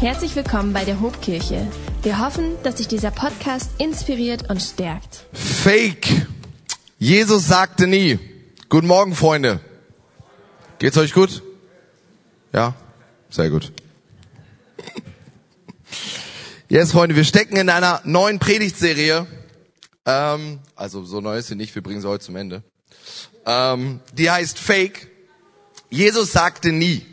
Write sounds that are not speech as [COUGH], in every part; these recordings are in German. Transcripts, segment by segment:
Herzlich willkommen bei der Hobkirche. Wir hoffen, dass sich dieser Podcast inspiriert und stärkt. Fake. Jesus sagte nie. Guten Morgen, Freunde. Geht's euch gut? Ja? Sehr gut. Yes, Freunde, wir stecken in einer neuen Predigtserie. Ähm, also so neu ist sie nicht, wir bringen sie heute zum Ende. Ähm, die heißt Fake. Jesus sagte nie.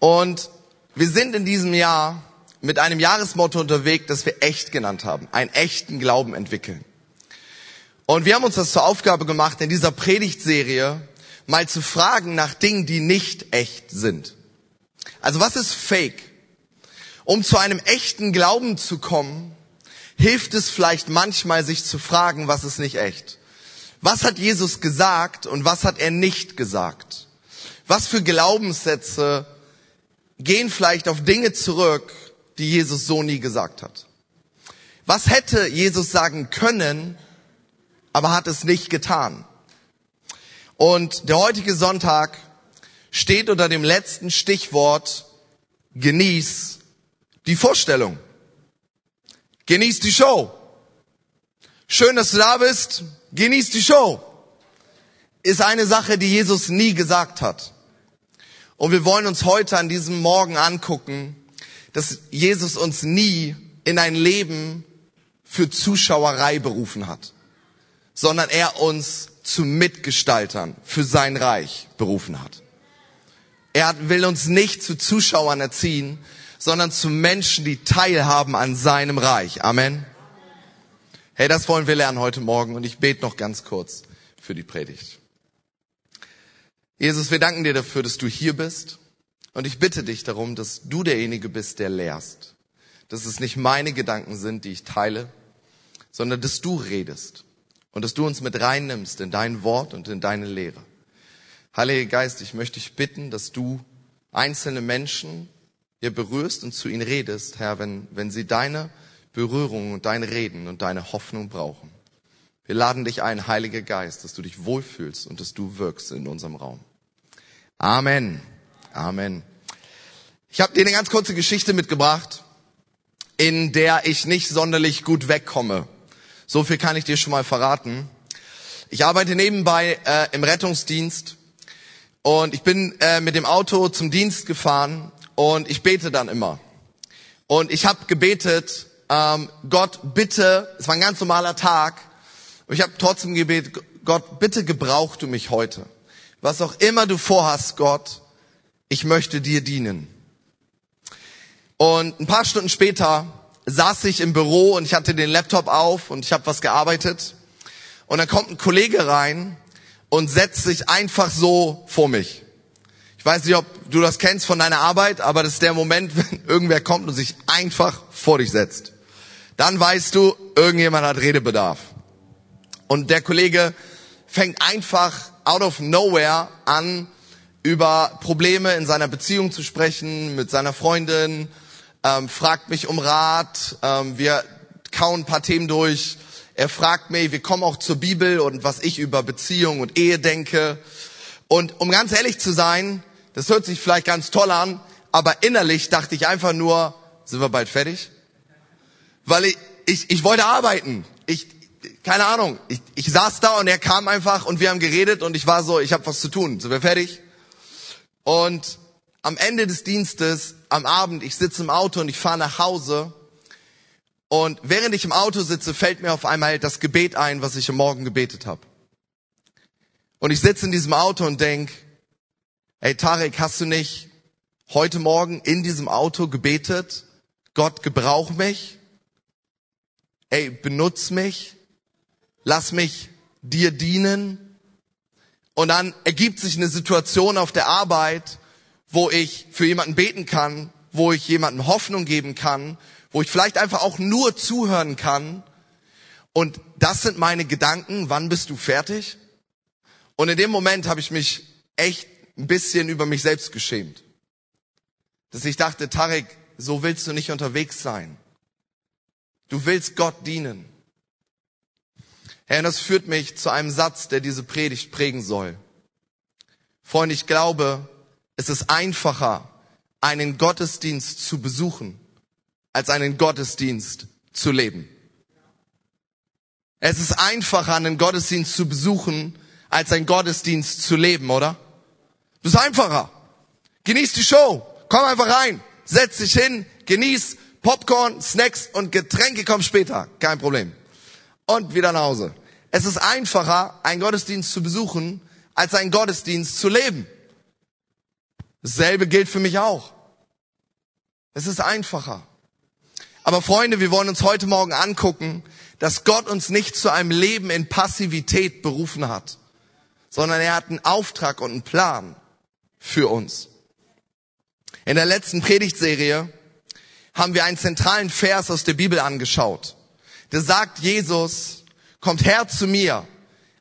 Und wir sind in diesem Jahr mit einem Jahresmotto unterwegs, das wir echt genannt haben. Einen echten Glauben entwickeln. Und wir haben uns das zur Aufgabe gemacht, in dieser Predigtserie mal zu fragen nach Dingen, die nicht echt sind. Also was ist Fake? Um zu einem echten Glauben zu kommen, hilft es vielleicht manchmal, sich zu fragen, was ist nicht echt? Was hat Jesus gesagt und was hat er nicht gesagt? Was für Glaubenssätze gehen vielleicht auf Dinge zurück, die Jesus so nie gesagt hat? Was hätte Jesus sagen können, aber hat es nicht getan? Und der heutige Sonntag steht unter dem letzten Stichwort genieß die Vorstellung. Genieß die Show. Schön, dass du da bist. Genieß die Show. Ist eine Sache, die Jesus nie gesagt hat. Und wir wollen uns heute an diesem Morgen angucken, dass Jesus uns nie in ein Leben für Zuschauerei berufen hat, sondern er uns zu Mitgestaltern für sein Reich berufen hat. Er will uns nicht zu Zuschauern erziehen, sondern zu Menschen, die teilhaben an seinem Reich. Amen. Hey, das wollen wir lernen heute Morgen und ich bete noch ganz kurz für die Predigt. Jesus, wir danken dir dafür, dass du hier bist und ich bitte dich darum, dass du derjenige bist, der lehrst. Dass es nicht meine Gedanken sind, die ich teile, sondern dass du redest und dass du uns mit reinnimmst in dein Wort und in deine Lehre. Heiliger Geist, ich möchte dich bitten, dass du einzelne Menschen ihr berührst und zu ihnen redest, Herr, wenn, wenn sie deine Berührung und dein Reden und deine Hoffnung brauchen. Wir laden dich ein, Heiliger Geist, dass du dich wohlfühlst und dass du wirkst in unserem Raum. Amen. Amen. Ich habe dir eine ganz kurze Geschichte mitgebracht, in der ich nicht sonderlich gut wegkomme. So viel kann ich dir schon mal verraten. Ich arbeite nebenbei äh, im Rettungsdienst und ich bin äh, mit dem Auto zum Dienst gefahren und ich bete dann immer. Und ich habe gebetet, ähm, Gott, bitte, es war ein ganz normaler Tag, ich habe trotzdem gebetet, Gott, bitte gebrauch du mich heute. Was auch immer du vorhast, Gott, ich möchte dir dienen. Und ein paar Stunden später saß ich im Büro und ich hatte den Laptop auf und ich habe was gearbeitet. Und dann kommt ein Kollege rein und setzt sich einfach so vor mich. Ich weiß nicht, ob du das kennst von deiner Arbeit, aber das ist der Moment, [LAUGHS] wenn irgendwer kommt und sich einfach vor dich setzt. Dann weißt du, irgendjemand hat Redebedarf. Und der Kollege fängt einfach out of nowhere an, über Probleme in seiner Beziehung zu sprechen, mit seiner Freundin, ähm, fragt mich um Rat, ähm, wir kauen ein paar Themen durch. Er fragt mich, wir kommen auch zur Bibel und was ich über Beziehung und Ehe denke. Und um ganz ehrlich zu sein, das hört sich vielleicht ganz toll an, aber innerlich dachte ich einfach nur, sind wir bald fertig? Weil ich, ich, ich wollte arbeiten. Ich, keine Ahnung, ich, ich saß da und er kam einfach und wir haben geredet und ich war so, ich habe was zu tun. Sind wir fertig? Und am Ende des Dienstes, am Abend, ich sitze im Auto und ich fahre nach Hause und während ich im Auto sitze, fällt mir auf einmal das Gebet ein, was ich am Morgen gebetet habe. Und ich sitze in diesem Auto und denk, Ey, Tarek, hast du nicht heute Morgen in diesem Auto gebetet? Gott, gebrauch mich. Ey, benutz mich. Lass mich dir dienen. Und dann ergibt sich eine Situation auf der Arbeit, wo ich für jemanden beten kann, wo ich jemanden Hoffnung geben kann, wo ich vielleicht einfach auch nur zuhören kann. Und das sind meine Gedanken. Wann bist du fertig? Und in dem Moment habe ich mich echt ein bisschen über mich selbst geschämt. Dass ich dachte, Tarek, so willst du nicht unterwegs sein. Du willst Gott dienen. Herr, und das führt mich zu einem Satz, der diese Predigt prägen soll. Freunde, ich glaube, es ist einfacher, einen Gottesdienst zu besuchen, als einen Gottesdienst zu leben. Es ist einfacher, einen Gottesdienst zu besuchen, als einen Gottesdienst zu leben, oder? Das ist einfacher. Genieß die Show. Komm einfach rein. Setz dich hin. Genieß Popcorn, Snacks und Getränke kommen später. Kein Problem. Und wieder nach Hause. Es ist einfacher, einen Gottesdienst zu besuchen, als einen Gottesdienst zu leben. Dasselbe gilt für mich auch. Es ist einfacher. Aber Freunde, wir wollen uns heute Morgen angucken, dass Gott uns nicht zu einem Leben in Passivität berufen hat, sondern er hat einen Auftrag und einen Plan für uns. In der letzten Predigtserie haben wir einen zentralen Vers aus der Bibel angeschaut. Der sagt Jesus, kommt her zu mir,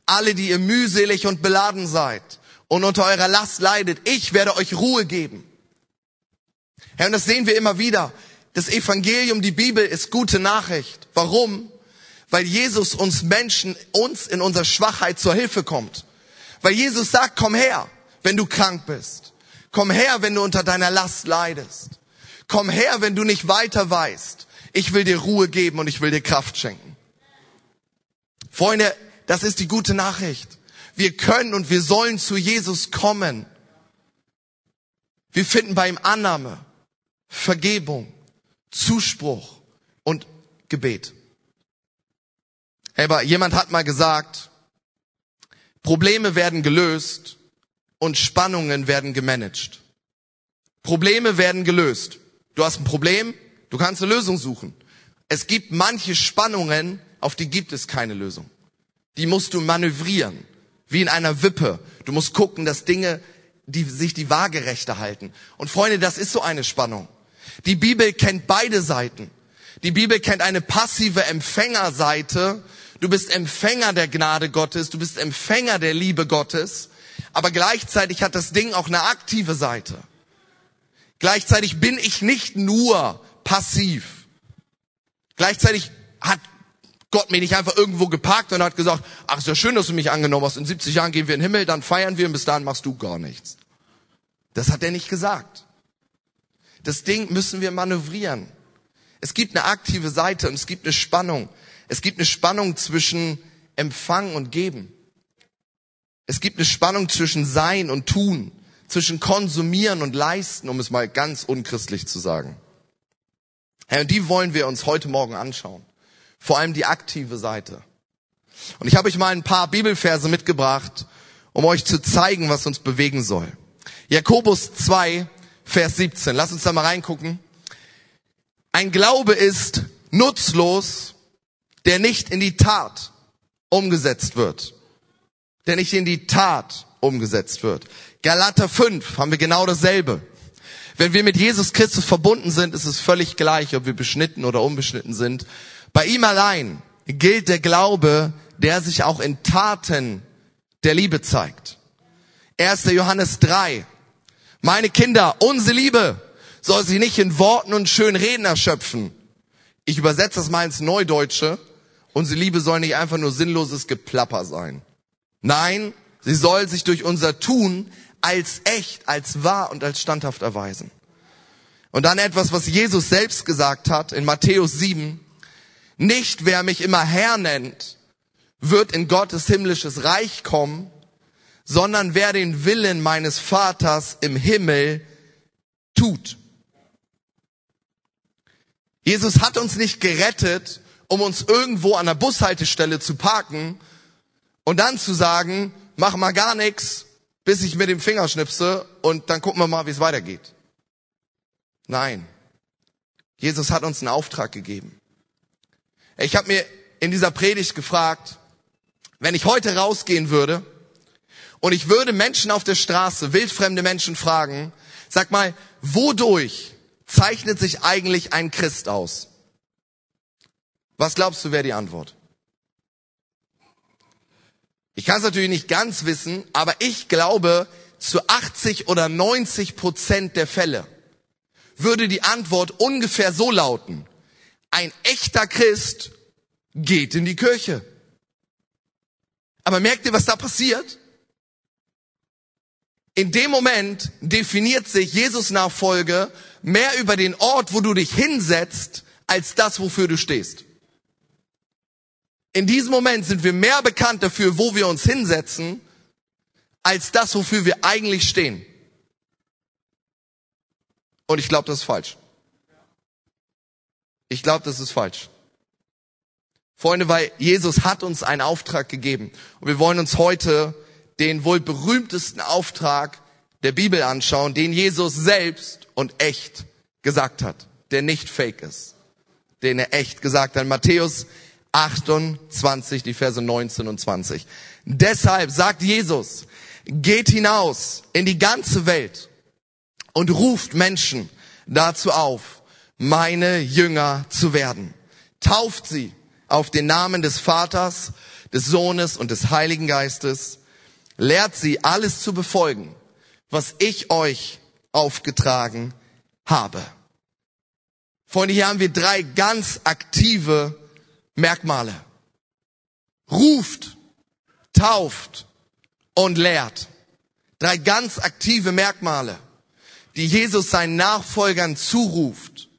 alle, die ihr mühselig und beladen seid und unter eurer Last leidet, ich werde euch Ruhe geben. Herr, und das sehen wir immer wieder. Das Evangelium, die Bibel ist gute Nachricht. Warum? Weil Jesus uns Menschen, uns in unserer Schwachheit zur Hilfe kommt. Weil Jesus sagt, komm her, wenn du krank bist. Komm her, wenn du unter deiner Last leidest. Komm her, wenn du nicht weiter weißt. Ich will dir Ruhe geben und ich will dir Kraft schenken. Freunde, das ist die gute Nachricht. Wir können und wir sollen zu Jesus kommen. Wir finden bei ihm Annahme, Vergebung, Zuspruch und Gebet. Aber jemand hat mal gesagt, Probleme werden gelöst und Spannungen werden gemanagt. Probleme werden gelöst. Du hast ein Problem, du kannst eine Lösung suchen. Es gibt manche Spannungen, auf die gibt es keine Lösung. Die musst du manövrieren, wie in einer Wippe. Du musst gucken, dass Dinge, die sich die Waagerechte halten. Und Freunde, das ist so eine Spannung. Die Bibel kennt beide Seiten. Die Bibel kennt eine passive Empfängerseite. Du bist Empfänger der Gnade Gottes, du bist Empfänger der Liebe Gottes, aber gleichzeitig hat das Ding auch eine aktive Seite. Gleichzeitig bin ich nicht nur passiv. Gleichzeitig hat Gott mich nicht einfach irgendwo geparkt und hat gesagt, ach, ist ja schön, dass du mich angenommen hast. In 70 Jahren gehen wir in den Himmel, dann feiern wir und bis dahin machst du gar nichts. Das hat er nicht gesagt. Das Ding müssen wir manövrieren. Es gibt eine aktive Seite und es gibt eine Spannung. Es gibt eine Spannung zwischen Empfang und Geben. Es gibt eine Spannung zwischen Sein und Tun, zwischen Konsumieren und Leisten, um es mal ganz unchristlich zu sagen. Herr, und die wollen wir uns heute Morgen anschauen. Vor allem die aktive Seite. Und ich habe euch mal ein paar Bibelverse mitgebracht, um euch zu zeigen, was uns bewegen soll. Jakobus 2, Vers 17. Lass uns da mal reingucken. Ein Glaube ist nutzlos, der nicht in die Tat umgesetzt wird. Der nicht in die Tat umgesetzt wird. Galater 5 haben wir genau dasselbe. Wenn wir mit Jesus Christus verbunden sind, ist es völlig gleich, ob wir beschnitten oder unbeschnitten sind. Bei ihm allein gilt der Glaube, der sich auch in Taten der Liebe zeigt. 1. Johannes 3. Meine Kinder, unsere Liebe soll sich nicht in Worten und schönen Reden erschöpfen. Ich übersetze das mal ins Neudeutsche. Unsere Liebe soll nicht einfach nur sinnloses Geplapper sein. Nein, sie soll sich durch unser Tun als echt, als wahr und als standhaft erweisen. Und dann etwas, was Jesus selbst gesagt hat in Matthäus 7. Nicht wer mich immer Herr nennt, wird in Gottes himmlisches Reich kommen, sondern wer den Willen meines Vaters im Himmel tut. Jesus hat uns nicht gerettet, um uns irgendwo an der Bushaltestelle zu parken und dann zu sagen, mach mal gar nichts, bis ich mit dem Finger schnipse und dann gucken wir mal, wie es weitergeht. Nein. Jesus hat uns einen Auftrag gegeben. Ich habe mir in dieser Predigt gefragt, wenn ich heute rausgehen würde und ich würde Menschen auf der Straße, wildfremde Menschen fragen, sag mal, wodurch zeichnet sich eigentlich ein Christ aus? Was glaubst du, wäre die Antwort? Ich kann es natürlich nicht ganz wissen, aber ich glaube, zu 80 oder 90 Prozent der Fälle würde die Antwort ungefähr so lauten. Ein echter Christ geht in die Kirche. Aber merkt ihr, was da passiert? In dem Moment definiert sich Jesus Nachfolge mehr über den Ort, wo du dich hinsetzt, als das, wofür du stehst. In diesem Moment sind wir mehr bekannt dafür, wo wir uns hinsetzen, als das, wofür wir eigentlich stehen. Und ich glaube, das ist falsch. Ich glaube, das ist falsch. Freunde, weil Jesus hat uns einen Auftrag gegeben. Und wir wollen uns heute den wohl berühmtesten Auftrag der Bibel anschauen, den Jesus selbst und echt gesagt hat, der nicht fake ist, den er echt gesagt hat. Matthäus 28, die Verse 19 und 20. Deshalb sagt Jesus, geht hinaus in die ganze Welt und ruft Menschen dazu auf, meine Jünger zu werden. Tauft sie auf den Namen des Vaters, des Sohnes und des Heiligen Geistes lehrt sie alles zu befolgen, was ich euch aufgetragen habe. Freunde, hier haben wir drei ganz aktive Merkmale. Ruft, tauft und lehrt. Drei ganz aktive Merkmale, die Jesus seinen Nachfolgern zuruft,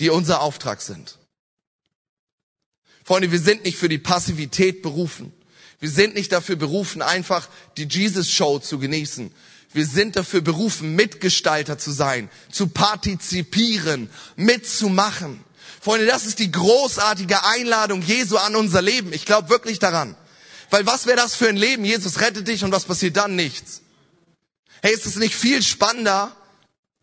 die unser Auftrag sind. Freunde, wir sind nicht für die Passivität berufen. Wir sind nicht dafür berufen, einfach die Jesus-Show zu genießen. Wir sind dafür berufen, Mitgestalter zu sein, zu partizipieren, mitzumachen. Freunde, das ist die großartige Einladung Jesu an unser Leben. Ich glaube wirklich daran. Weil was wäre das für ein Leben? Jesus rettet dich und was passiert dann? Nichts. Hey, ist es nicht viel spannender,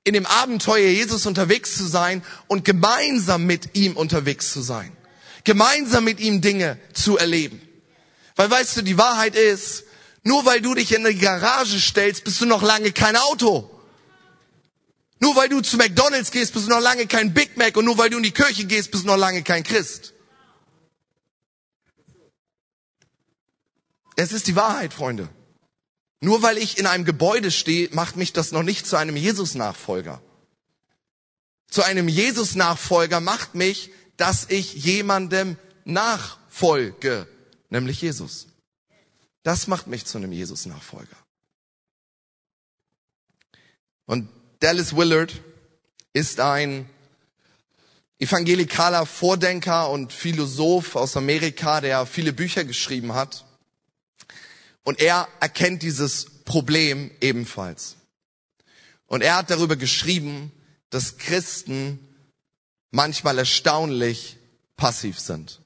in dem Abenteuer Jesus unterwegs zu sein und gemeinsam mit ihm unterwegs zu sein? Gemeinsam mit ihm Dinge zu erleben. Weil weißt du, die Wahrheit ist, nur weil du dich in die Garage stellst, bist du noch lange kein Auto. Nur weil du zu McDonald's gehst, bist du noch lange kein Big Mac und nur weil du in die Kirche gehst, bist du noch lange kein Christ. Es ist die Wahrheit, Freunde. Nur weil ich in einem Gebäude stehe, macht mich das noch nicht zu einem Jesus-Nachfolger. Zu einem Jesus-Nachfolger macht mich, dass ich jemandem nachfolge nämlich Jesus. Das macht mich zu einem Jesus-Nachfolger. Und Dallas Willard ist ein evangelikaler Vordenker und Philosoph aus Amerika, der viele Bücher geschrieben hat. Und er erkennt dieses Problem ebenfalls. Und er hat darüber geschrieben, dass Christen manchmal erstaunlich passiv sind.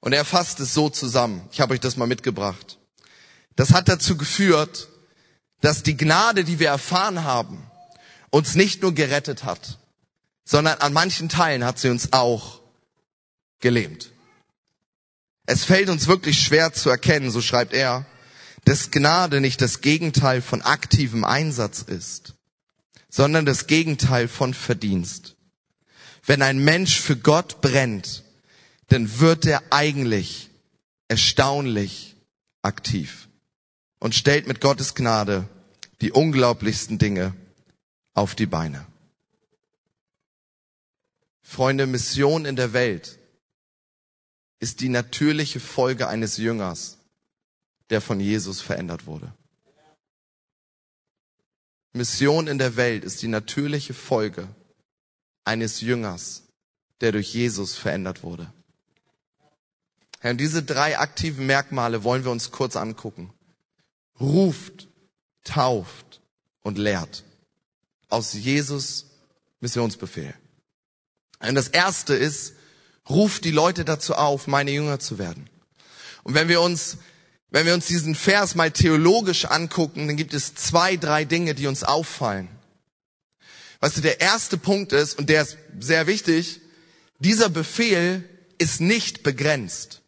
Und er fasst es so zusammen. Ich habe euch das mal mitgebracht. Das hat dazu geführt, dass die Gnade, die wir erfahren haben, uns nicht nur gerettet hat, sondern an manchen Teilen hat sie uns auch gelähmt. Es fällt uns wirklich schwer zu erkennen, so schreibt er, dass Gnade nicht das Gegenteil von aktivem Einsatz ist, sondern das Gegenteil von Verdienst. Wenn ein Mensch für Gott brennt, dann wird er eigentlich erstaunlich aktiv und stellt mit Gottes Gnade die unglaublichsten Dinge auf die Beine. Freunde, Mission in der Welt ist die natürliche Folge eines Jüngers, der von Jesus verändert wurde. Mission in der Welt ist die natürliche Folge eines Jüngers, der durch Jesus verändert wurde. Herr, und diese drei aktiven Merkmale wollen wir uns kurz angucken. Ruft, tauft und lehrt. Aus Jesus Missionsbefehl. Und das erste ist, ruft die Leute dazu auf, meine Jünger zu werden. Und wenn wir uns, wenn wir uns diesen Vers mal theologisch angucken, dann gibt es zwei, drei Dinge, die uns auffallen. Weißt du, der erste Punkt ist, und der ist sehr wichtig, dieser Befehl ist nicht begrenzt.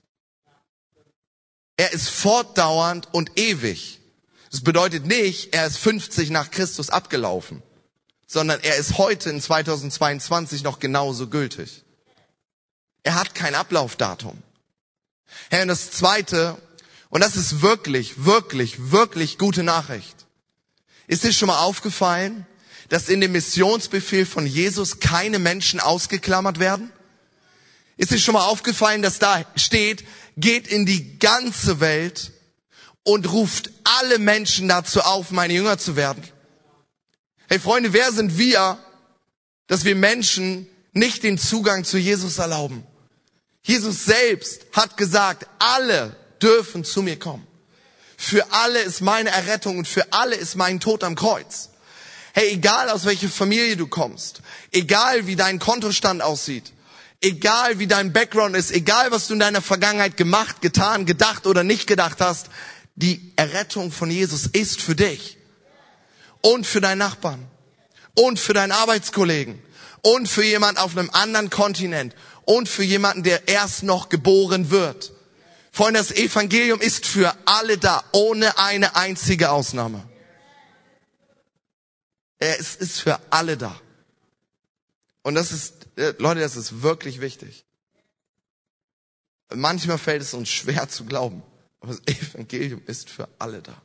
Er ist fortdauernd und ewig. Das bedeutet nicht, er ist 50 nach Christus abgelaufen, sondern er ist heute in 2022 noch genauso gültig. Er hat kein Ablaufdatum. Herr, und das zweite, und das ist wirklich, wirklich, wirklich gute Nachricht. Ist dir schon mal aufgefallen, dass in dem Missionsbefehl von Jesus keine Menschen ausgeklammert werden? Ist dir schon mal aufgefallen, dass da steht, geht in die ganze Welt und ruft alle Menschen dazu auf, meine Jünger zu werden. Hey Freunde, wer sind wir, dass wir Menschen nicht den Zugang zu Jesus erlauben? Jesus selbst hat gesagt, alle dürfen zu mir kommen. Für alle ist meine Errettung und für alle ist mein Tod am Kreuz. Hey, egal aus welcher Familie du kommst, egal wie dein Kontostand aussieht, egal wie dein Background ist, egal was du in deiner Vergangenheit gemacht, getan, gedacht oder nicht gedacht hast, die Errettung von Jesus ist für dich und für deinen Nachbarn und für deinen Arbeitskollegen und für jemand auf einem anderen Kontinent und für jemanden, der erst noch geboren wird. Freunde, das Evangelium ist für alle da, ohne eine einzige Ausnahme. Es ist für alle da. Und das ist, äh, Leute, das ist wirklich wichtig. Manchmal fällt es uns schwer zu glauben, aber das Evangelium ist für alle da.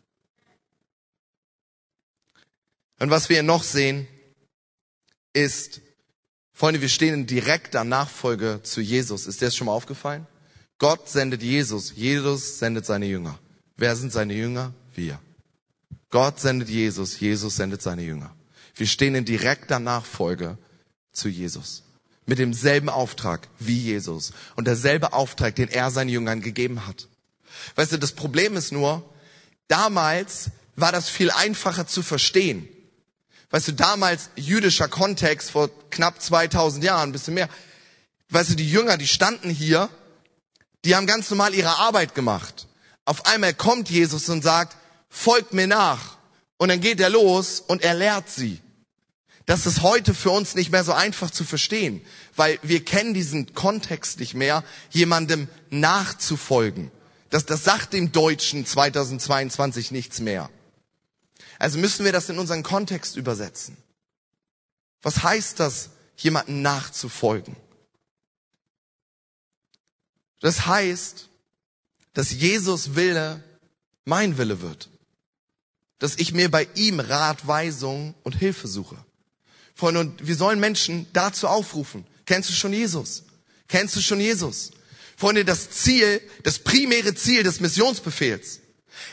Und was wir noch sehen, ist, Freunde, wir stehen in direkter Nachfolge zu Jesus. Ist dir das schon mal aufgefallen? Gott sendet Jesus, Jesus sendet seine Jünger. Wer sind seine Jünger? Wir. Gott sendet Jesus, Jesus sendet seine Jünger. Wir stehen in direkter Nachfolge zu Jesus. Mit demselben Auftrag wie Jesus. Und derselbe Auftrag, den er seinen Jüngern gegeben hat. Weißt du, das Problem ist nur, damals war das viel einfacher zu verstehen. Weißt du, damals jüdischer Kontext vor knapp 2000 Jahren, ein bisschen mehr. Weißt du, die Jünger, die standen hier die haben ganz normal ihre Arbeit gemacht. Auf einmal kommt Jesus und sagt, folgt mir nach. Und dann geht er los und er lehrt sie. Das ist heute für uns nicht mehr so einfach zu verstehen, weil wir kennen diesen Kontext nicht mehr, jemandem nachzufolgen. Das, das sagt dem Deutschen 2022 nichts mehr. Also müssen wir das in unseren Kontext übersetzen. Was heißt das, jemandem nachzufolgen? Das heißt, dass Jesus Wille mein Wille wird. Dass ich mir bei ihm Rat, Weisung und Hilfe suche. Freunde, und wir sollen Menschen dazu aufrufen. Kennst du schon Jesus? Kennst du schon Jesus? Freunde, das Ziel, das primäre Ziel des Missionsbefehls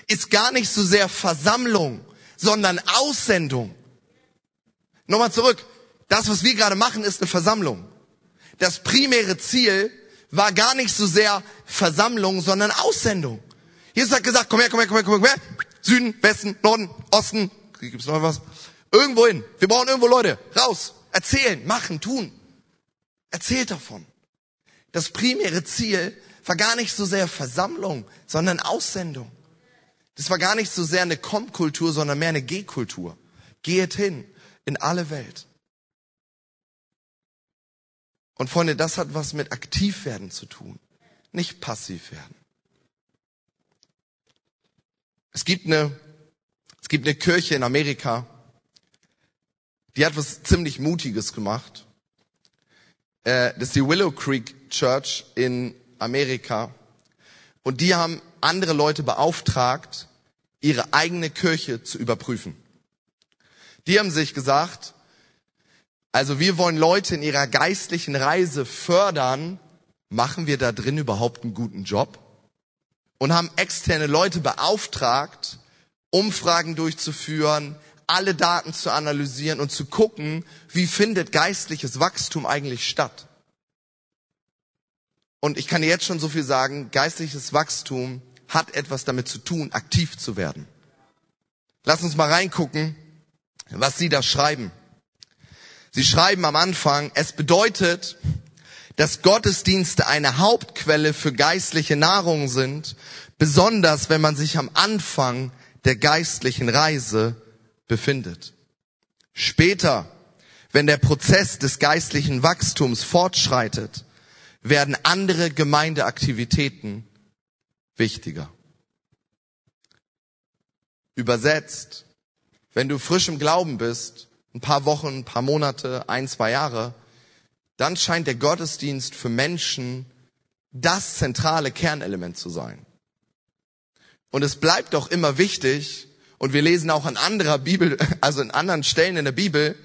ist gar nicht so sehr Versammlung, sondern Aussendung. Nochmal zurück. Das, was wir gerade machen, ist eine Versammlung. Das primäre Ziel war gar nicht so sehr Versammlung, sondern Aussendung. Jesus hat gesagt, komm her, komm her, komm her, komm her, Süden, Westen, Norden, Osten, gibt's noch was? Irgendwo hin. Wir brauchen irgendwo Leute. Raus. Erzählen, machen, tun. Erzählt davon. Das primäre Ziel war gar nicht so sehr Versammlung, sondern Aussendung. Das war gar nicht so sehr eine Komm-Kultur, sondern mehr eine Geh-Kultur. Geht hin in alle Welt. Und Freunde, das hat was mit aktiv werden zu tun, nicht passiv werden. Es gibt eine, es gibt eine Kirche in Amerika, die hat was ziemlich Mutiges gemacht. Äh, das ist die Willow Creek Church in Amerika. Und die haben andere Leute beauftragt, ihre eigene Kirche zu überprüfen. Die haben sich gesagt, also wir wollen Leute in ihrer geistlichen Reise fördern. Machen wir da drin überhaupt einen guten Job? Und haben externe Leute beauftragt, Umfragen durchzuführen, alle Daten zu analysieren und zu gucken, wie findet geistliches Wachstum eigentlich statt. Und ich kann jetzt schon so viel sagen, geistliches Wachstum hat etwas damit zu tun, aktiv zu werden. Lass uns mal reingucken, was sie da schreiben. Sie schreiben am Anfang, es bedeutet, dass Gottesdienste eine Hauptquelle für geistliche Nahrung sind, besonders wenn man sich am Anfang der geistlichen Reise befindet. Später, wenn der Prozess des geistlichen Wachstums fortschreitet, werden andere Gemeindeaktivitäten wichtiger. Übersetzt, wenn du frisch im Glauben bist, ein paar Wochen, ein paar Monate, ein, zwei Jahre, dann scheint der Gottesdienst für Menschen das zentrale Kernelement zu sein. Und es bleibt auch immer wichtig, und wir lesen auch an anderer Bibel, [LAUGHS] also in anderen Stellen in der Bibel,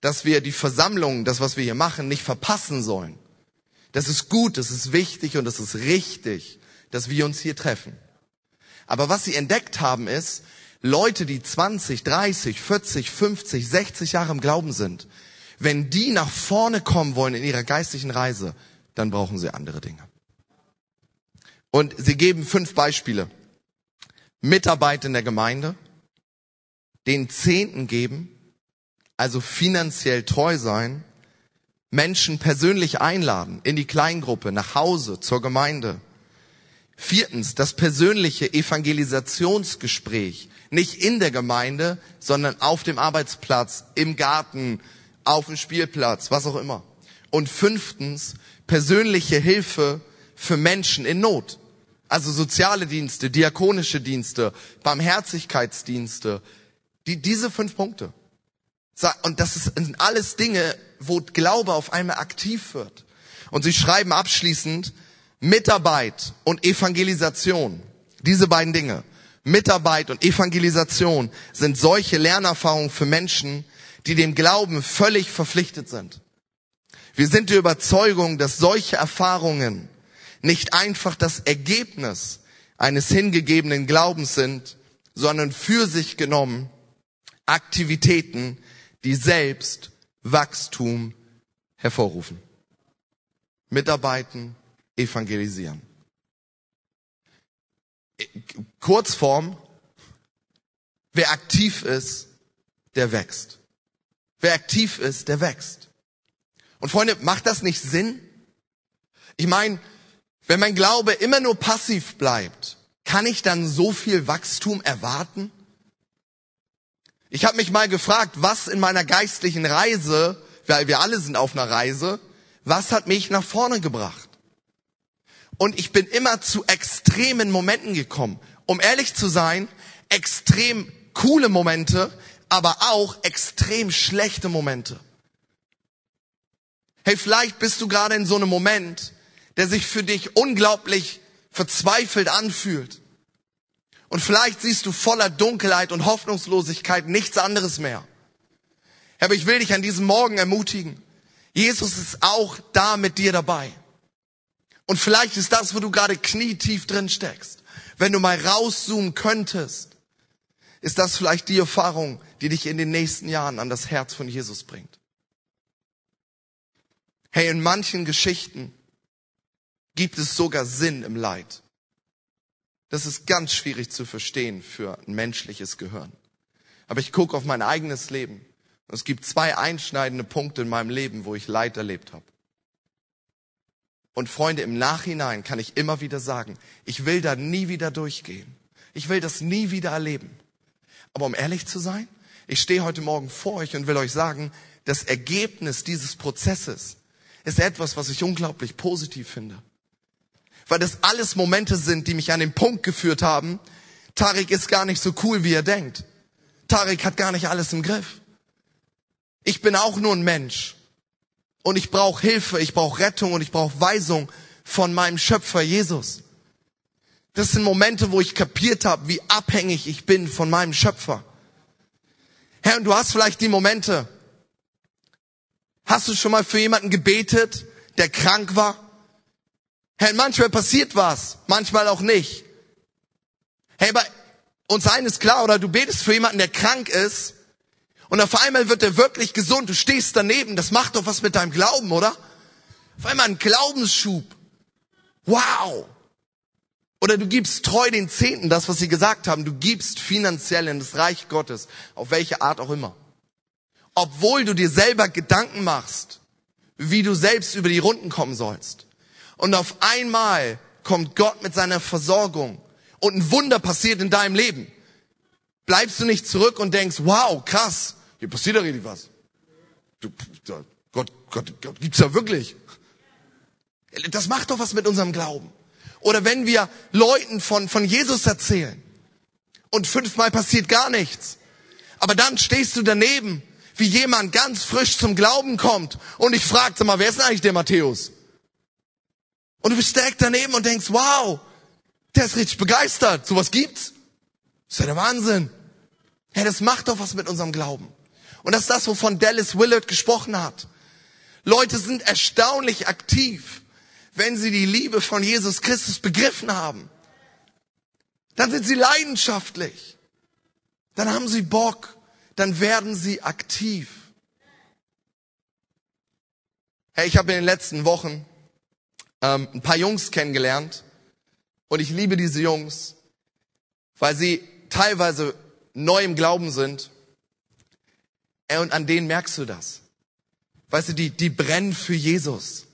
dass wir die Versammlung, das, was wir hier machen, nicht verpassen sollen. Das ist gut, das ist wichtig und das ist richtig, dass wir uns hier treffen. Aber was sie entdeckt haben ist, Leute, die 20, 30, 40, 50, 60 Jahre im Glauben sind, wenn die nach vorne kommen wollen in ihrer geistlichen Reise, dann brauchen sie andere Dinge. Und sie geben fünf Beispiele. Mitarbeit in der Gemeinde, den Zehnten geben, also finanziell treu sein, Menschen persönlich einladen in die Kleingruppe, nach Hause, zur Gemeinde. Viertens, das persönliche Evangelisationsgespräch, nicht in der Gemeinde, sondern auf dem Arbeitsplatz, im Garten, auf dem Spielplatz, was auch immer. Und fünftens, persönliche Hilfe für Menschen in Not. Also soziale Dienste, diakonische Dienste, Barmherzigkeitsdienste. Die, diese fünf Punkte. Und das sind alles Dinge, wo Glaube auf einmal aktiv wird. Und sie schreiben abschließend, Mitarbeit und Evangelisation, diese beiden Dinge, Mitarbeit und Evangelisation sind solche Lernerfahrungen für Menschen, die dem Glauben völlig verpflichtet sind. Wir sind der Überzeugung, dass solche Erfahrungen nicht einfach das Ergebnis eines hingegebenen Glaubens sind, sondern für sich genommen Aktivitäten, die selbst Wachstum hervorrufen. Mitarbeiten, evangelisieren. Kurzform, wer aktiv ist, der wächst. Wer aktiv ist, der wächst. Und Freunde, macht das nicht Sinn? Ich meine, wenn mein Glaube immer nur passiv bleibt, kann ich dann so viel Wachstum erwarten? Ich habe mich mal gefragt, was in meiner geistlichen Reise, weil wir alle sind auf einer Reise, was hat mich nach vorne gebracht? Und ich bin immer zu extremen Momenten gekommen. Um ehrlich zu sein, extrem coole Momente, aber auch extrem schlechte Momente. Hey, vielleicht bist du gerade in so einem Moment, der sich für dich unglaublich verzweifelt anfühlt. Und vielleicht siehst du voller Dunkelheit und Hoffnungslosigkeit nichts anderes mehr. Aber ich will dich an diesem Morgen ermutigen. Jesus ist auch da mit dir dabei. Und vielleicht ist das, wo du gerade knietief drin steckst. Wenn du mal rauszoomen könntest, ist das vielleicht die Erfahrung, die dich in den nächsten Jahren an das Herz von Jesus bringt. Hey, in manchen Geschichten gibt es sogar Sinn im Leid. Das ist ganz schwierig zu verstehen für ein menschliches Gehirn. Aber ich gucke auf mein eigenes Leben. Es gibt zwei einschneidende Punkte in meinem Leben, wo ich Leid erlebt habe. Und Freunde, im Nachhinein kann ich immer wieder sagen, ich will da nie wieder durchgehen. Ich will das nie wieder erleben. Aber um ehrlich zu sein, ich stehe heute Morgen vor euch und will euch sagen, das Ergebnis dieses Prozesses ist etwas, was ich unglaublich positiv finde. Weil das alles Momente sind, die mich an den Punkt geführt haben, Tarek ist gar nicht so cool, wie er denkt. Tarek hat gar nicht alles im Griff. Ich bin auch nur ein Mensch. Und ich brauche Hilfe, ich brauche Rettung und ich brauche Weisung von meinem Schöpfer Jesus. Das sind Momente, wo ich kapiert habe, wie abhängig ich bin von meinem Schöpfer. Herr, und du hast vielleicht die Momente. Hast du schon mal für jemanden gebetet, der krank war? Herr, manchmal passiert was, manchmal auch nicht. Hey, aber uns eines klar, oder du betest für jemanden, der krank ist, und auf einmal wird er wirklich gesund. Du stehst daneben. Das macht doch was mit deinem Glauben, oder? Auf einmal ein Glaubensschub. Wow. Oder du gibst treu den Zehnten, das, was sie gesagt haben. Du gibst finanziell in das Reich Gottes. Auf welche Art auch immer. Obwohl du dir selber Gedanken machst, wie du selbst über die Runden kommen sollst. Und auf einmal kommt Gott mit seiner Versorgung und ein Wunder passiert in deinem Leben. Bleibst du nicht zurück und denkst, wow, krass, hier passiert da richtig was. Du, Gott, Gott, Gott gibt's ja wirklich. Das macht doch was mit unserem Glauben. Oder wenn wir Leuten von, von Jesus erzählen und fünfmal passiert gar nichts. Aber dann stehst du daneben, wie jemand ganz frisch zum Glauben kommt und ich fragte mal, wer ist denn eigentlich der Matthäus? Und du bist direkt daneben und denkst, wow, der ist richtig begeistert. Sowas gibt's? Das ist ja der Wahnsinn. Hey, das macht doch was mit unserem Glauben. Und das ist das, wovon Dallas Willard gesprochen hat. Leute sind erstaunlich aktiv, wenn sie die Liebe von Jesus Christus begriffen haben. Dann sind sie leidenschaftlich. Dann haben sie Bock. Dann werden sie aktiv. Hey, ich habe in den letzten Wochen ähm, ein paar Jungs kennengelernt und ich liebe diese Jungs, weil sie teilweise neu im Glauben sind. Ey, und an denen merkst du das. Weißt du, die, die brennen für Jesus.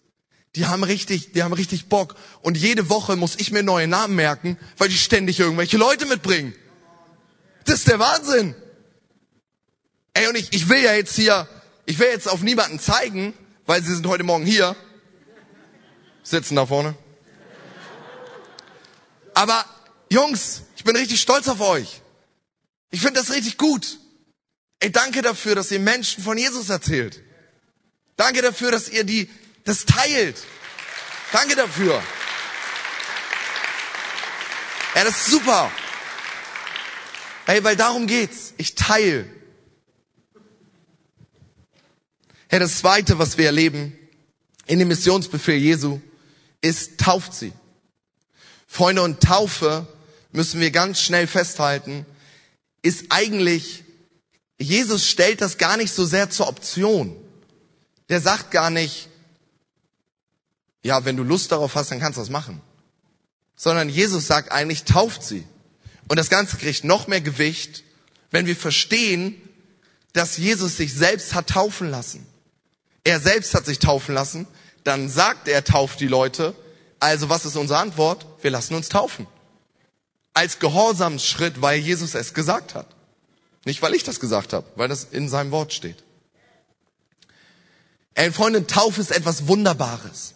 Die haben richtig, die haben richtig Bock. Und jede Woche muss ich mir neue Namen merken, weil die ständig irgendwelche Leute mitbringen. Das ist der Wahnsinn. Ey, und ich, ich will ja jetzt hier, ich will jetzt auf niemanden zeigen, weil sie sind heute Morgen hier. Sitzen da vorne. Aber Jungs, ich bin richtig stolz auf euch. Ich finde das richtig gut. Ey, danke dafür, dass ihr Menschen von Jesus erzählt. Danke dafür, dass ihr die, das teilt. Danke dafür. Ja, das ist super. Ey, weil darum geht's. Ich teile. Hey, das zweite, was wir erleben in dem Missionsbefehl Jesu, ist, tauft sie. Freunde, und Taufe müssen wir ganz schnell festhalten, ist eigentlich, Jesus stellt das gar nicht so sehr zur Option. Der sagt gar nicht, ja, wenn du Lust darauf hast, dann kannst du das machen. Sondern Jesus sagt eigentlich, tauft sie. Und das Ganze kriegt noch mehr Gewicht, wenn wir verstehen, dass Jesus sich selbst hat taufen lassen. Er selbst hat sich taufen lassen, dann sagt er, tauft die Leute. Also was ist unsere Antwort? Wir lassen uns taufen. Als Gehorsamsschritt, weil Jesus es gesagt hat. Nicht, weil ich das gesagt habe, weil das in seinem Wort steht. Ey, Freunde, Taufe ist etwas Wunderbares.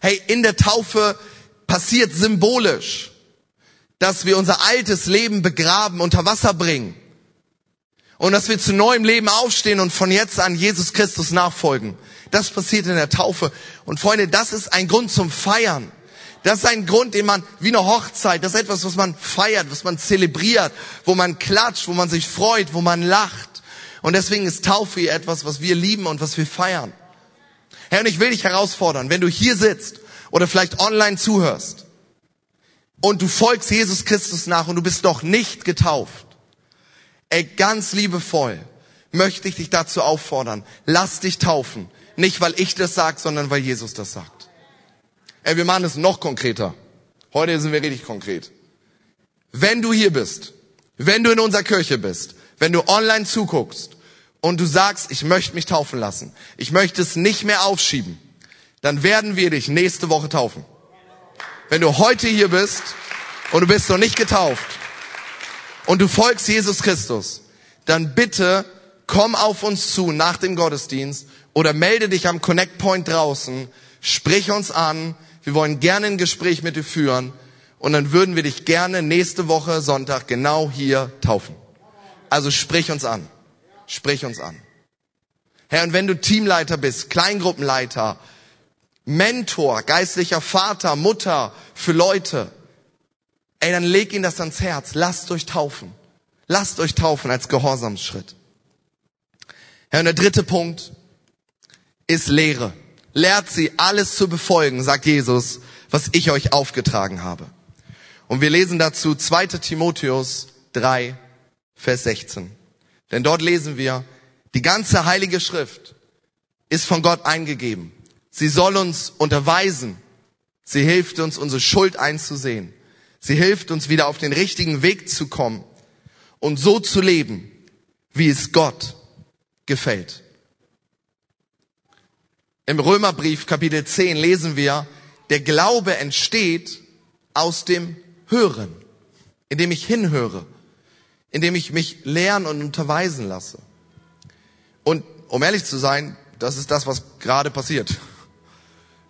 Hey, in der Taufe passiert symbolisch, dass wir unser altes Leben begraben, unter Wasser bringen. Und dass wir zu neuem Leben aufstehen und von jetzt an Jesus Christus nachfolgen. Das passiert in der Taufe. Und Freunde, das ist ein Grund zum Feiern. Das ist ein Grund, den man, wie eine Hochzeit, das ist etwas, was man feiert, was man zelebriert, wo man klatscht, wo man sich freut, wo man lacht. Und deswegen ist Taufe etwas, was wir lieben und was wir feiern. Herr, und ich will dich herausfordern, wenn du hier sitzt oder vielleicht online zuhörst und du folgst Jesus Christus nach und du bist doch nicht getauft. Ey, ganz liebevoll möchte ich dich dazu auffordern, lass dich taufen. Nicht, weil ich das sag, sondern weil Jesus das sagt. Ey, wir machen es noch konkreter. Heute sind wir richtig konkret. Wenn du hier bist, wenn du in unserer Kirche bist, wenn du online zuguckst und du sagst, ich möchte mich taufen lassen, ich möchte es nicht mehr aufschieben, dann werden wir dich nächste Woche taufen. Wenn du heute hier bist und du bist noch nicht getauft und du folgst Jesus Christus, dann bitte komm auf uns zu nach dem Gottesdienst oder melde dich am Connect Point draußen, sprich uns an, wir wollen gerne ein Gespräch mit dir führen und dann würden wir dich gerne nächste Woche Sonntag genau hier taufen. Also sprich uns an. Sprich uns an. Herr, und wenn du Teamleiter bist, Kleingruppenleiter, Mentor, geistlicher Vater, Mutter für Leute, ey, dann leg ihnen das ans Herz. Lasst euch taufen. Lasst euch taufen als Gehorsamsschritt. Herr, und der dritte Punkt ist Lehre. Lehrt sie alles zu befolgen, sagt Jesus, was ich euch aufgetragen habe. Und wir lesen dazu 2 Timotheus 3, Vers 16. Denn dort lesen wir, die ganze heilige Schrift ist von Gott eingegeben. Sie soll uns unterweisen. Sie hilft uns, unsere Schuld einzusehen. Sie hilft uns wieder auf den richtigen Weg zu kommen und so zu leben, wie es Gott gefällt. Im Römerbrief Kapitel 10 lesen wir, der Glaube entsteht aus dem Hören, indem ich hinhöre indem ich mich lernen und unterweisen lasse. Und um ehrlich zu sein, das ist das, was gerade passiert.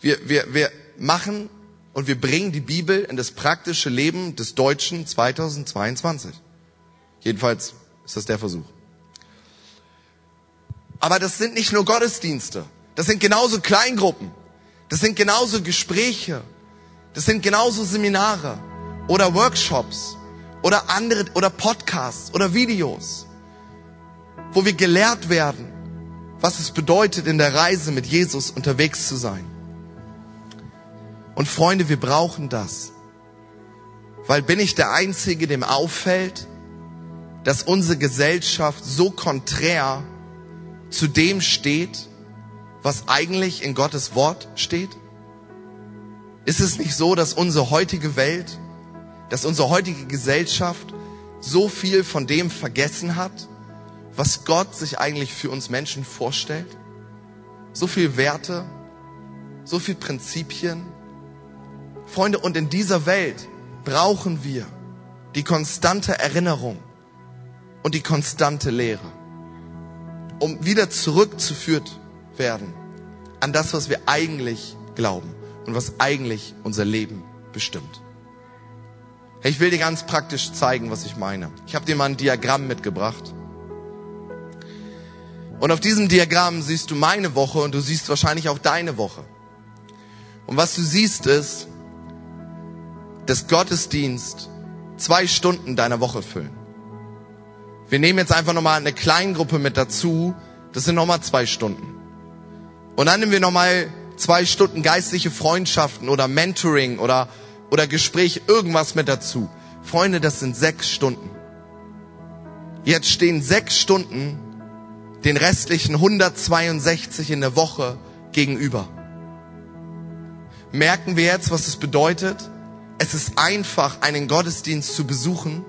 Wir, wir, wir machen und wir bringen die Bibel in das praktische Leben des Deutschen 2022. Jedenfalls ist das der Versuch. Aber das sind nicht nur Gottesdienste. Das sind genauso Kleingruppen. Das sind genauso Gespräche. Das sind genauso Seminare oder Workshops oder andere oder Podcasts oder Videos, wo wir gelehrt werden, was es bedeutet, in der Reise mit Jesus unterwegs zu sein. Und Freunde, wir brauchen das. Weil bin ich der Einzige, dem auffällt, dass unsere Gesellschaft so konträr zu dem steht, was eigentlich in Gottes Wort steht? Ist es nicht so, dass unsere heutige Welt, dass unsere heutige Gesellschaft so viel von dem vergessen hat, was Gott sich eigentlich für uns Menschen vorstellt? So viel Werte, so viel Prinzipien. Freunde, und in dieser Welt brauchen wir die konstante Erinnerung und die konstante Lehre, um wieder zurückzuführt werden an das, was wir eigentlich glauben und was eigentlich unser Leben bestimmt. Ich will dir ganz praktisch zeigen, was ich meine. Ich habe dir mal ein Diagramm mitgebracht. Und auf diesem Diagramm siehst du meine Woche und du siehst wahrscheinlich auch deine Woche. Und was du siehst ist, dass Gottesdienst zwei Stunden deiner Woche füllen. Wir nehmen jetzt einfach nochmal eine Kleingruppe mit dazu. Das sind nochmal zwei Stunden. Und dann nehmen wir nochmal zwei Stunden geistliche Freundschaften oder Mentoring oder, oder Gespräch, irgendwas mit dazu. Freunde, das sind sechs Stunden. Jetzt stehen sechs Stunden den restlichen 162 in der Woche gegenüber. Merken wir jetzt, was es bedeutet? Es ist einfach, einen Gottesdienst zu besuchen.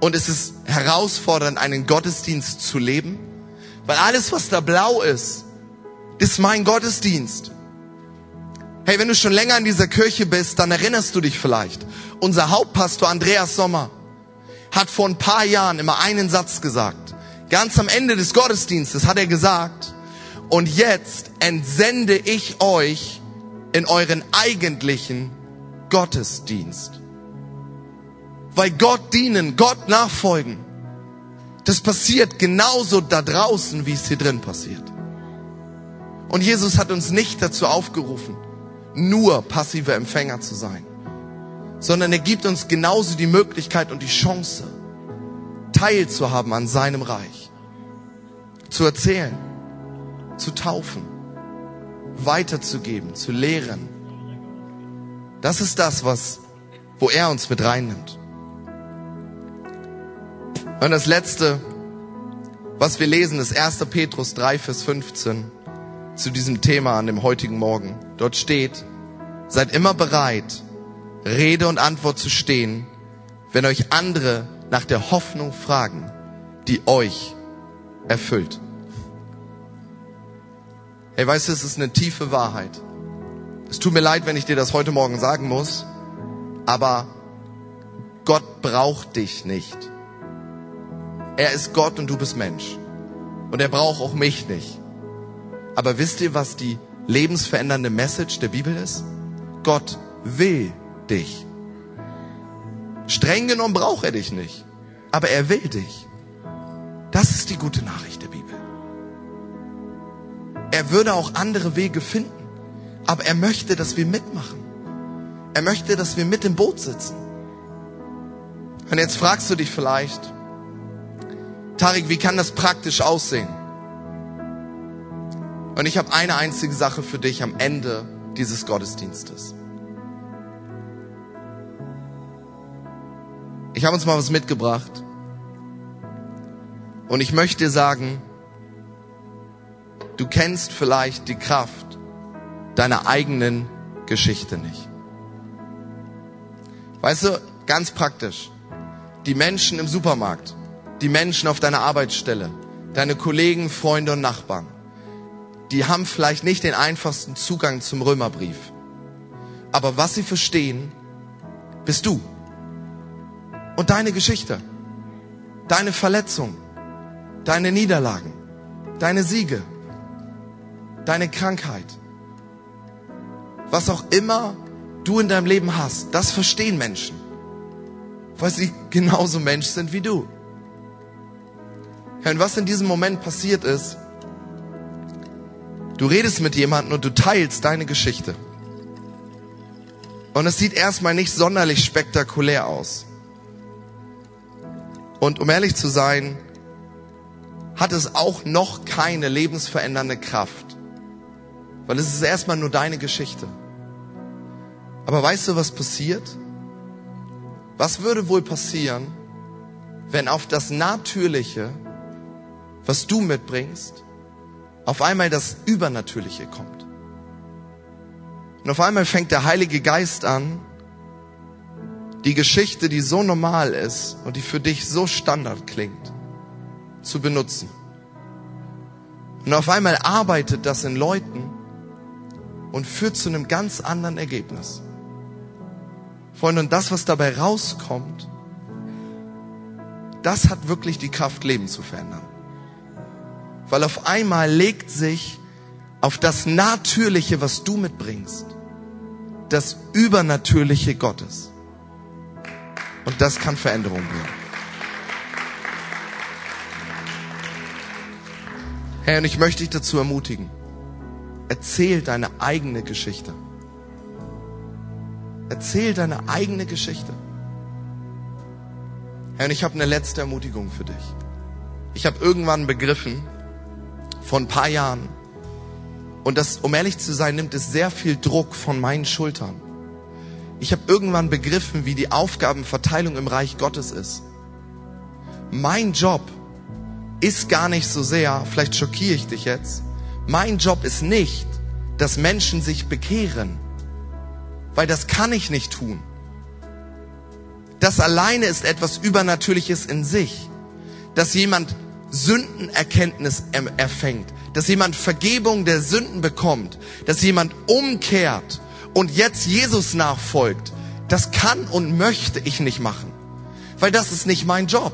Und es ist herausfordernd, einen Gottesdienst zu leben. Weil alles, was da blau ist, ist mein Gottesdienst. Hey, wenn du schon länger in dieser Kirche bist, dann erinnerst du dich vielleicht. Unser Hauptpastor Andreas Sommer hat vor ein paar Jahren immer einen Satz gesagt. Ganz am Ende des Gottesdienstes hat er gesagt, und jetzt entsende ich euch in euren eigentlichen Gottesdienst. Weil Gott dienen, Gott nachfolgen, das passiert genauso da draußen, wie es hier drin passiert. Und Jesus hat uns nicht dazu aufgerufen, nur passive Empfänger zu sein, sondern er gibt uns genauso die Möglichkeit und die Chance, teilzuhaben an seinem Reich, zu erzählen, zu taufen, weiterzugeben, zu lehren. Das ist das, was, wo er uns mit reinnimmt. Und das letzte, was wir lesen, ist 1. Petrus 3, Vers 15 zu diesem Thema an dem heutigen Morgen. Dort steht, seid immer bereit, Rede und Antwort zu stehen, wenn euch andere nach der Hoffnung fragen, die euch erfüllt. Hey, weißt du, es ist eine tiefe Wahrheit. Es tut mir leid, wenn ich dir das heute Morgen sagen muss, aber Gott braucht dich nicht. Er ist Gott und du bist Mensch. Und er braucht auch mich nicht. Aber wisst ihr, was die lebensverändernde Message der Bibel ist? Gott will dich. Streng genommen braucht er dich nicht. Aber er will dich. Das ist die gute Nachricht der Bibel. Er würde auch andere Wege finden. Aber er möchte, dass wir mitmachen. Er möchte, dass wir mit im Boot sitzen. Und jetzt fragst du dich vielleicht, Tarik, wie kann das praktisch aussehen? Und ich habe eine einzige Sache für dich am Ende dieses Gottesdienstes. Ich habe uns mal was mitgebracht. Und ich möchte dir sagen, du kennst vielleicht die Kraft deiner eigenen Geschichte nicht. Weißt du, ganz praktisch, die Menschen im Supermarkt, die Menschen auf deiner Arbeitsstelle, deine Kollegen, Freunde und Nachbarn, die haben vielleicht nicht den einfachsten Zugang zum Römerbrief. Aber was sie verstehen, bist du. Und deine Geschichte, deine Verletzung, deine Niederlagen, deine Siege, deine Krankheit. Was auch immer du in deinem Leben hast, das verstehen Menschen, weil sie genauso Mensch sind wie du. Und was in diesem Moment passiert ist, Du redest mit jemandem und du teilst deine Geschichte. Und es sieht erstmal nicht sonderlich spektakulär aus. Und um ehrlich zu sein, hat es auch noch keine lebensverändernde Kraft. Weil es ist erstmal nur deine Geschichte. Aber weißt du, was passiert? Was würde wohl passieren, wenn auf das Natürliche, was du mitbringst, auf einmal das Übernatürliche kommt? Und auf einmal fängt der Heilige Geist an, die Geschichte, die so normal ist und die für dich so Standard klingt, zu benutzen. Und auf einmal arbeitet das in Leuten und führt zu einem ganz anderen Ergebnis. Freunde, und das, was dabei rauskommt, das hat wirklich die Kraft, Leben zu verändern. Weil auf einmal legt sich auf das Natürliche, was du mitbringst, das Übernatürliche Gottes. Und das kann Veränderung bringen. Herr, und ich möchte dich dazu ermutigen. Erzähl deine eigene Geschichte. Erzähl deine eigene Geschichte. Herr, und ich habe eine letzte Ermutigung für dich. Ich habe irgendwann begriffen, vor ein paar Jahren, und das, um ehrlich zu sein, nimmt es sehr viel Druck von meinen Schultern. Ich habe irgendwann begriffen, wie die Aufgabenverteilung im Reich Gottes ist. Mein Job ist gar nicht so sehr, vielleicht schockiere ich dich jetzt, mein Job ist nicht, dass Menschen sich bekehren, weil das kann ich nicht tun. Das alleine ist etwas Übernatürliches in sich, dass jemand Sündenerkenntnis erfängt, dass jemand Vergebung der Sünden bekommt, dass jemand umkehrt und jetzt Jesus nachfolgt, das kann und möchte ich nicht machen, weil das ist nicht mein Job.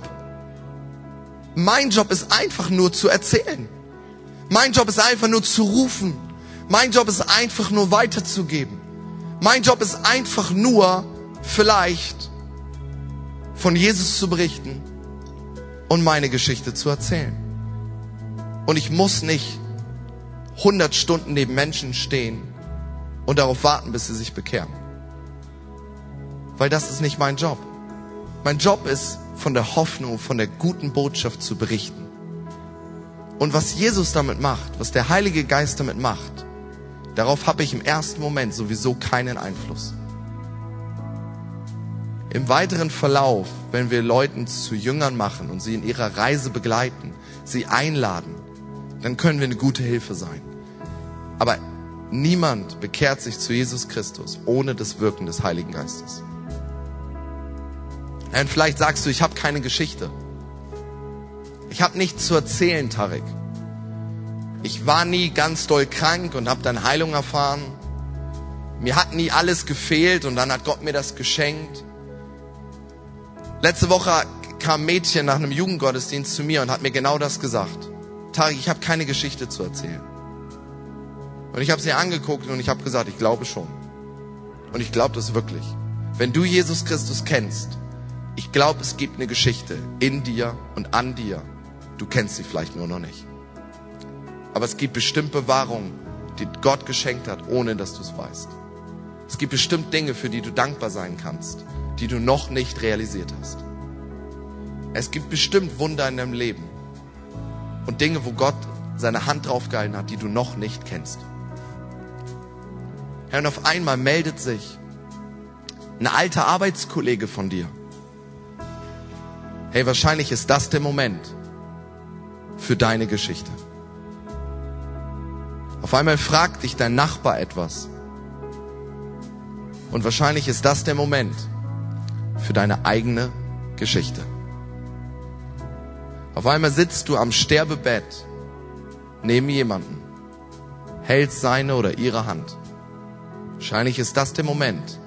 Mein Job ist einfach nur zu erzählen. Mein Job ist einfach nur zu rufen. Mein Job ist einfach nur weiterzugeben. Mein Job ist einfach nur vielleicht von Jesus zu berichten und meine Geschichte zu erzählen. Und ich muss nicht 100 Stunden neben Menschen stehen und darauf warten, bis sie sich bekehren. Weil das ist nicht mein Job. Mein Job ist, von der Hoffnung, von der guten Botschaft zu berichten. Und was Jesus damit macht, was der Heilige Geist damit macht, darauf habe ich im ersten Moment sowieso keinen Einfluss. Im weiteren Verlauf, wenn wir Leuten zu Jüngern machen und sie in ihrer Reise begleiten, sie einladen, dann können wir eine gute Hilfe sein. Aber Niemand bekehrt sich zu Jesus Christus ohne das Wirken des Heiligen Geistes. Und vielleicht sagst du, ich habe keine Geschichte. Ich habe nichts zu erzählen, Tarek. Ich war nie ganz doll krank und habe dann Heilung erfahren. Mir hat nie alles gefehlt und dann hat Gott mir das geschenkt. Letzte Woche kam ein Mädchen nach einem Jugendgottesdienst zu mir und hat mir genau das gesagt. Tarek, ich habe keine Geschichte zu erzählen. Und ich habe sie angeguckt und ich habe gesagt, ich glaube schon. Und ich glaube das wirklich. Wenn du Jesus Christus kennst, ich glaube, es gibt eine Geschichte in dir und an dir. Du kennst sie vielleicht nur noch nicht. Aber es gibt bestimmt Bewahrungen, die Gott geschenkt hat, ohne dass du es weißt. Es gibt bestimmt Dinge, für die du dankbar sein kannst, die du noch nicht realisiert hast. Es gibt bestimmt Wunder in deinem Leben und Dinge, wo Gott seine Hand draufgehalten hat, die du noch nicht kennst. Herr, und auf einmal meldet sich ein alter Arbeitskollege von dir. Hey, wahrscheinlich ist das der Moment für deine Geschichte. Auf einmal fragt dich dein Nachbar etwas. Und wahrscheinlich ist das der Moment für deine eigene Geschichte. Auf einmal sitzt du am Sterbebett neben jemanden, hältst seine oder ihre Hand Wahrscheinlich ist das der Moment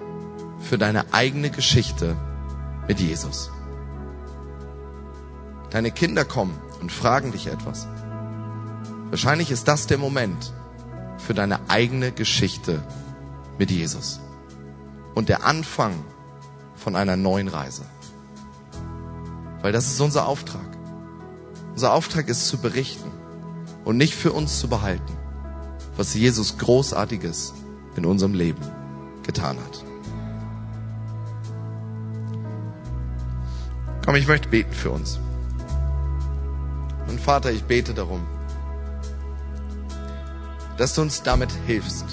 für deine eigene Geschichte mit Jesus. Deine Kinder kommen und fragen dich etwas. Wahrscheinlich ist das der Moment für deine eigene Geschichte mit Jesus. Und der Anfang von einer neuen Reise. Weil das ist unser Auftrag. Unser Auftrag ist zu berichten und nicht für uns zu behalten, was Jesus Großartiges in unserem Leben getan hat. Komm, ich möchte beten für uns. Und Vater, ich bete darum, dass du uns damit hilfst.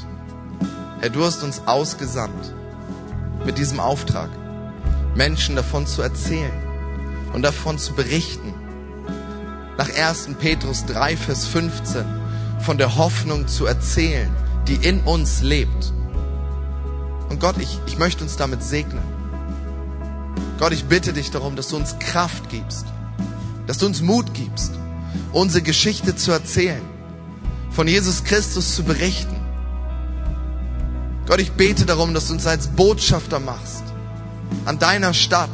Herr, du hast uns ausgesandt mit diesem Auftrag. Menschen davon zu erzählen und davon zu berichten. Nach 1. Petrus 3, Vers 15 von der Hoffnung zu erzählen, die in uns lebt. Und Gott, ich, ich möchte uns damit segnen. Gott, ich bitte dich darum, dass du uns Kraft gibst, dass du uns Mut gibst, unsere Geschichte zu erzählen, von Jesus Christus zu berichten. Gott, ich bete darum, dass du uns als Botschafter machst an deiner Stadt.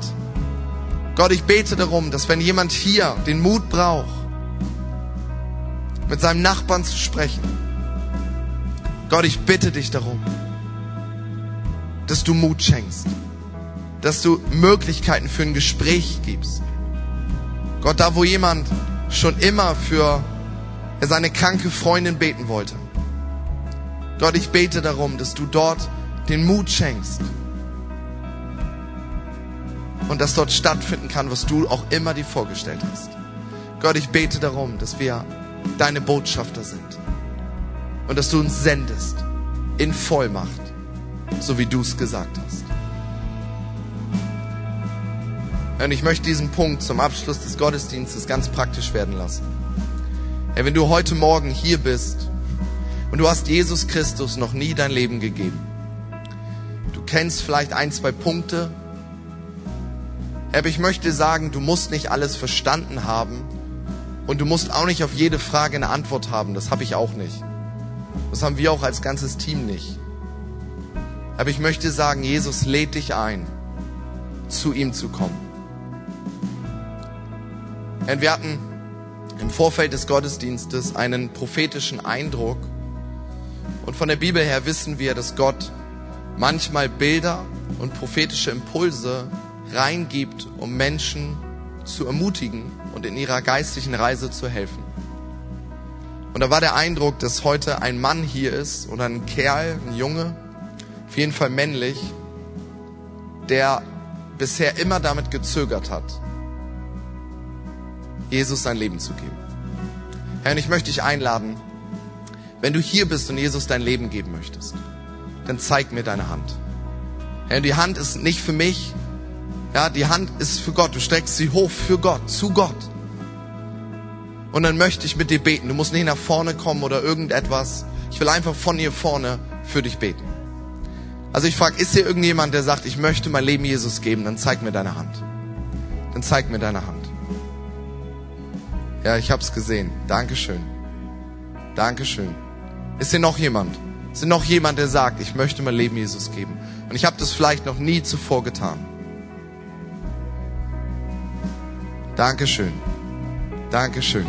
Gott, ich bete darum, dass wenn jemand hier den Mut braucht, mit seinem Nachbarn zu sprechen, Gott, ich bitte dich darum, dass du Mut schenkst, dass du Möglichkeiten für ein Gespräch gibst. Gott, da wo jemand schon immer für seine kranke Freundin beten wollte. Gott, ich bete darum, dass du dort den Mut schenkst, und dass dort stattfinden kann, was du auch immer dir vorgestellt hast. Gott, ich bete darum, dass wir deine Botschafter sind und dass du uns sendest in Vollmacht, so wie du es gesagt hast. Und ich möchte diesen Punkt zum Abschluss des Gottesdienstes ganz praktisch werden lassen. Ja, wenn du heute Morgen hier bist und du hast Jesus Christus noch nie dein Leben gegeben, du kennst vielleicht ein, zwei Punkte, aber ich möchte sagen, du musst nicht alles verstanden haben und du musst auch nicht auf jede Frage eine Antwort haben. Das habe ich auch nicht. Das haben wir auch als ganzes Team nicht. Aber ich möchte sagen, Jesus lädt dich ein, zu ihm zu kommen. Und wir hatten im Vorfeld des Gottesdienstes einen prophetischen Eindruck. Und von der Bibel her wissen wir, dass Gott manchmal Bilder und prophetische Impulse reingibt, um Menschen zu ermutigen und in ihrer geistlichen Reise zu helfen. Und da war der Eindruck, dass heute ein Mann hier ist oder ein Kerl, ein Junge, auf jeden Fall männlich, der bisher immer damit gezögert hat, Jesus sein Leben zu geben. Herr, und ich möchte dich einladen, wenn du hier bist und Jesus dein Leben geben möchtest, dann zeig mir deine Hand. Herr, die Hand ist nicht für mich, ja, die Hand ist für Gott. Du streckst sie hoch für Gott, zu Gott. Und dann möchte ich mit dir beten. Du musst nicht nach vorne kommen oder irgendetwas. Ich will einfach von hier vorne für dich beten. Also ich frage, ist hier irgendjemand, der sagt, ich möchte mein Leben Jesus geben? Dann zeig mir deine Hand. Dann zeig mir deine Hand. Ja, ich hab's gesehen. Dankeschön. Dankeschön. Ist hier noch jemand? Ist hier noch jemand, der sagt, ich möchte mein Leben Jesus geben? Und ich habe das vielleicht noch nie zuvor getan. Dankeschön. Dankeschön.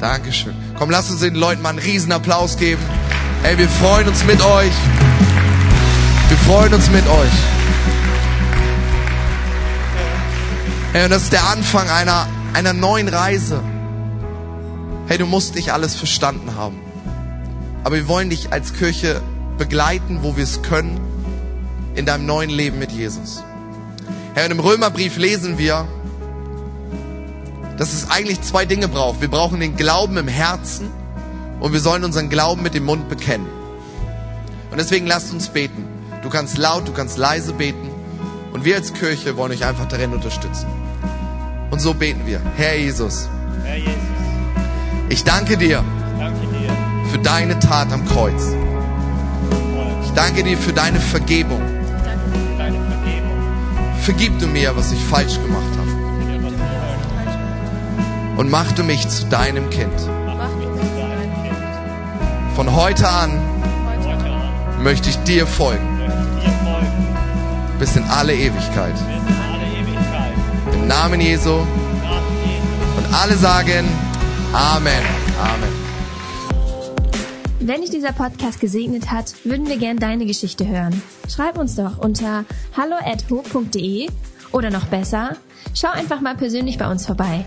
Dankeschön. Komm, lass uns den Leuten mal einen riesen Applaus geben. Hey, wir freuen uns mit euch. Wir freuen uns mit euch. Hey, und das ist der Anfang einer, einer neuen Reise. Hey, du musst nicht alles verstanden haben. Aber wir wollen dich als Kirche begleiten, wo wir es können, in deinem neuen Leben mit Jesus. Herr, und im Römerbrief lesen wir, dass es eigentlich zwei Dinge braucht. Wir brauchen den Glauben im Herzen und wir sollen unseren Glauben mit dem Mund bekennen. Und deswegen lasst uns beten. Du kannst laut, du kannst leise beten. Und wir als Kirche wollen euch einfach darin unterstützen. Und so beten wir. Herr Jesus. Herr Jesus, Ich danke dir ich danke dir für deine Tat am Kreuz. Ich danke dir für deine Vergebung. für deine Vergebung, Vergib du mir, was ich falsch gemacht habe. Und mach du mich zu deinem Kind. Von heute an möchte ich dir folgen. Bis in alle Ewigkeit. Im Namen Jesu. Und alle sagen Amen. Amen. Wenn dich dieser Podcast gesegnet hat, würden wir gern deine Geschichte hören. Schreib uns doch unter hallo@ho.de oder noch besser, schau einfach mal persönlich bei uns vorbei.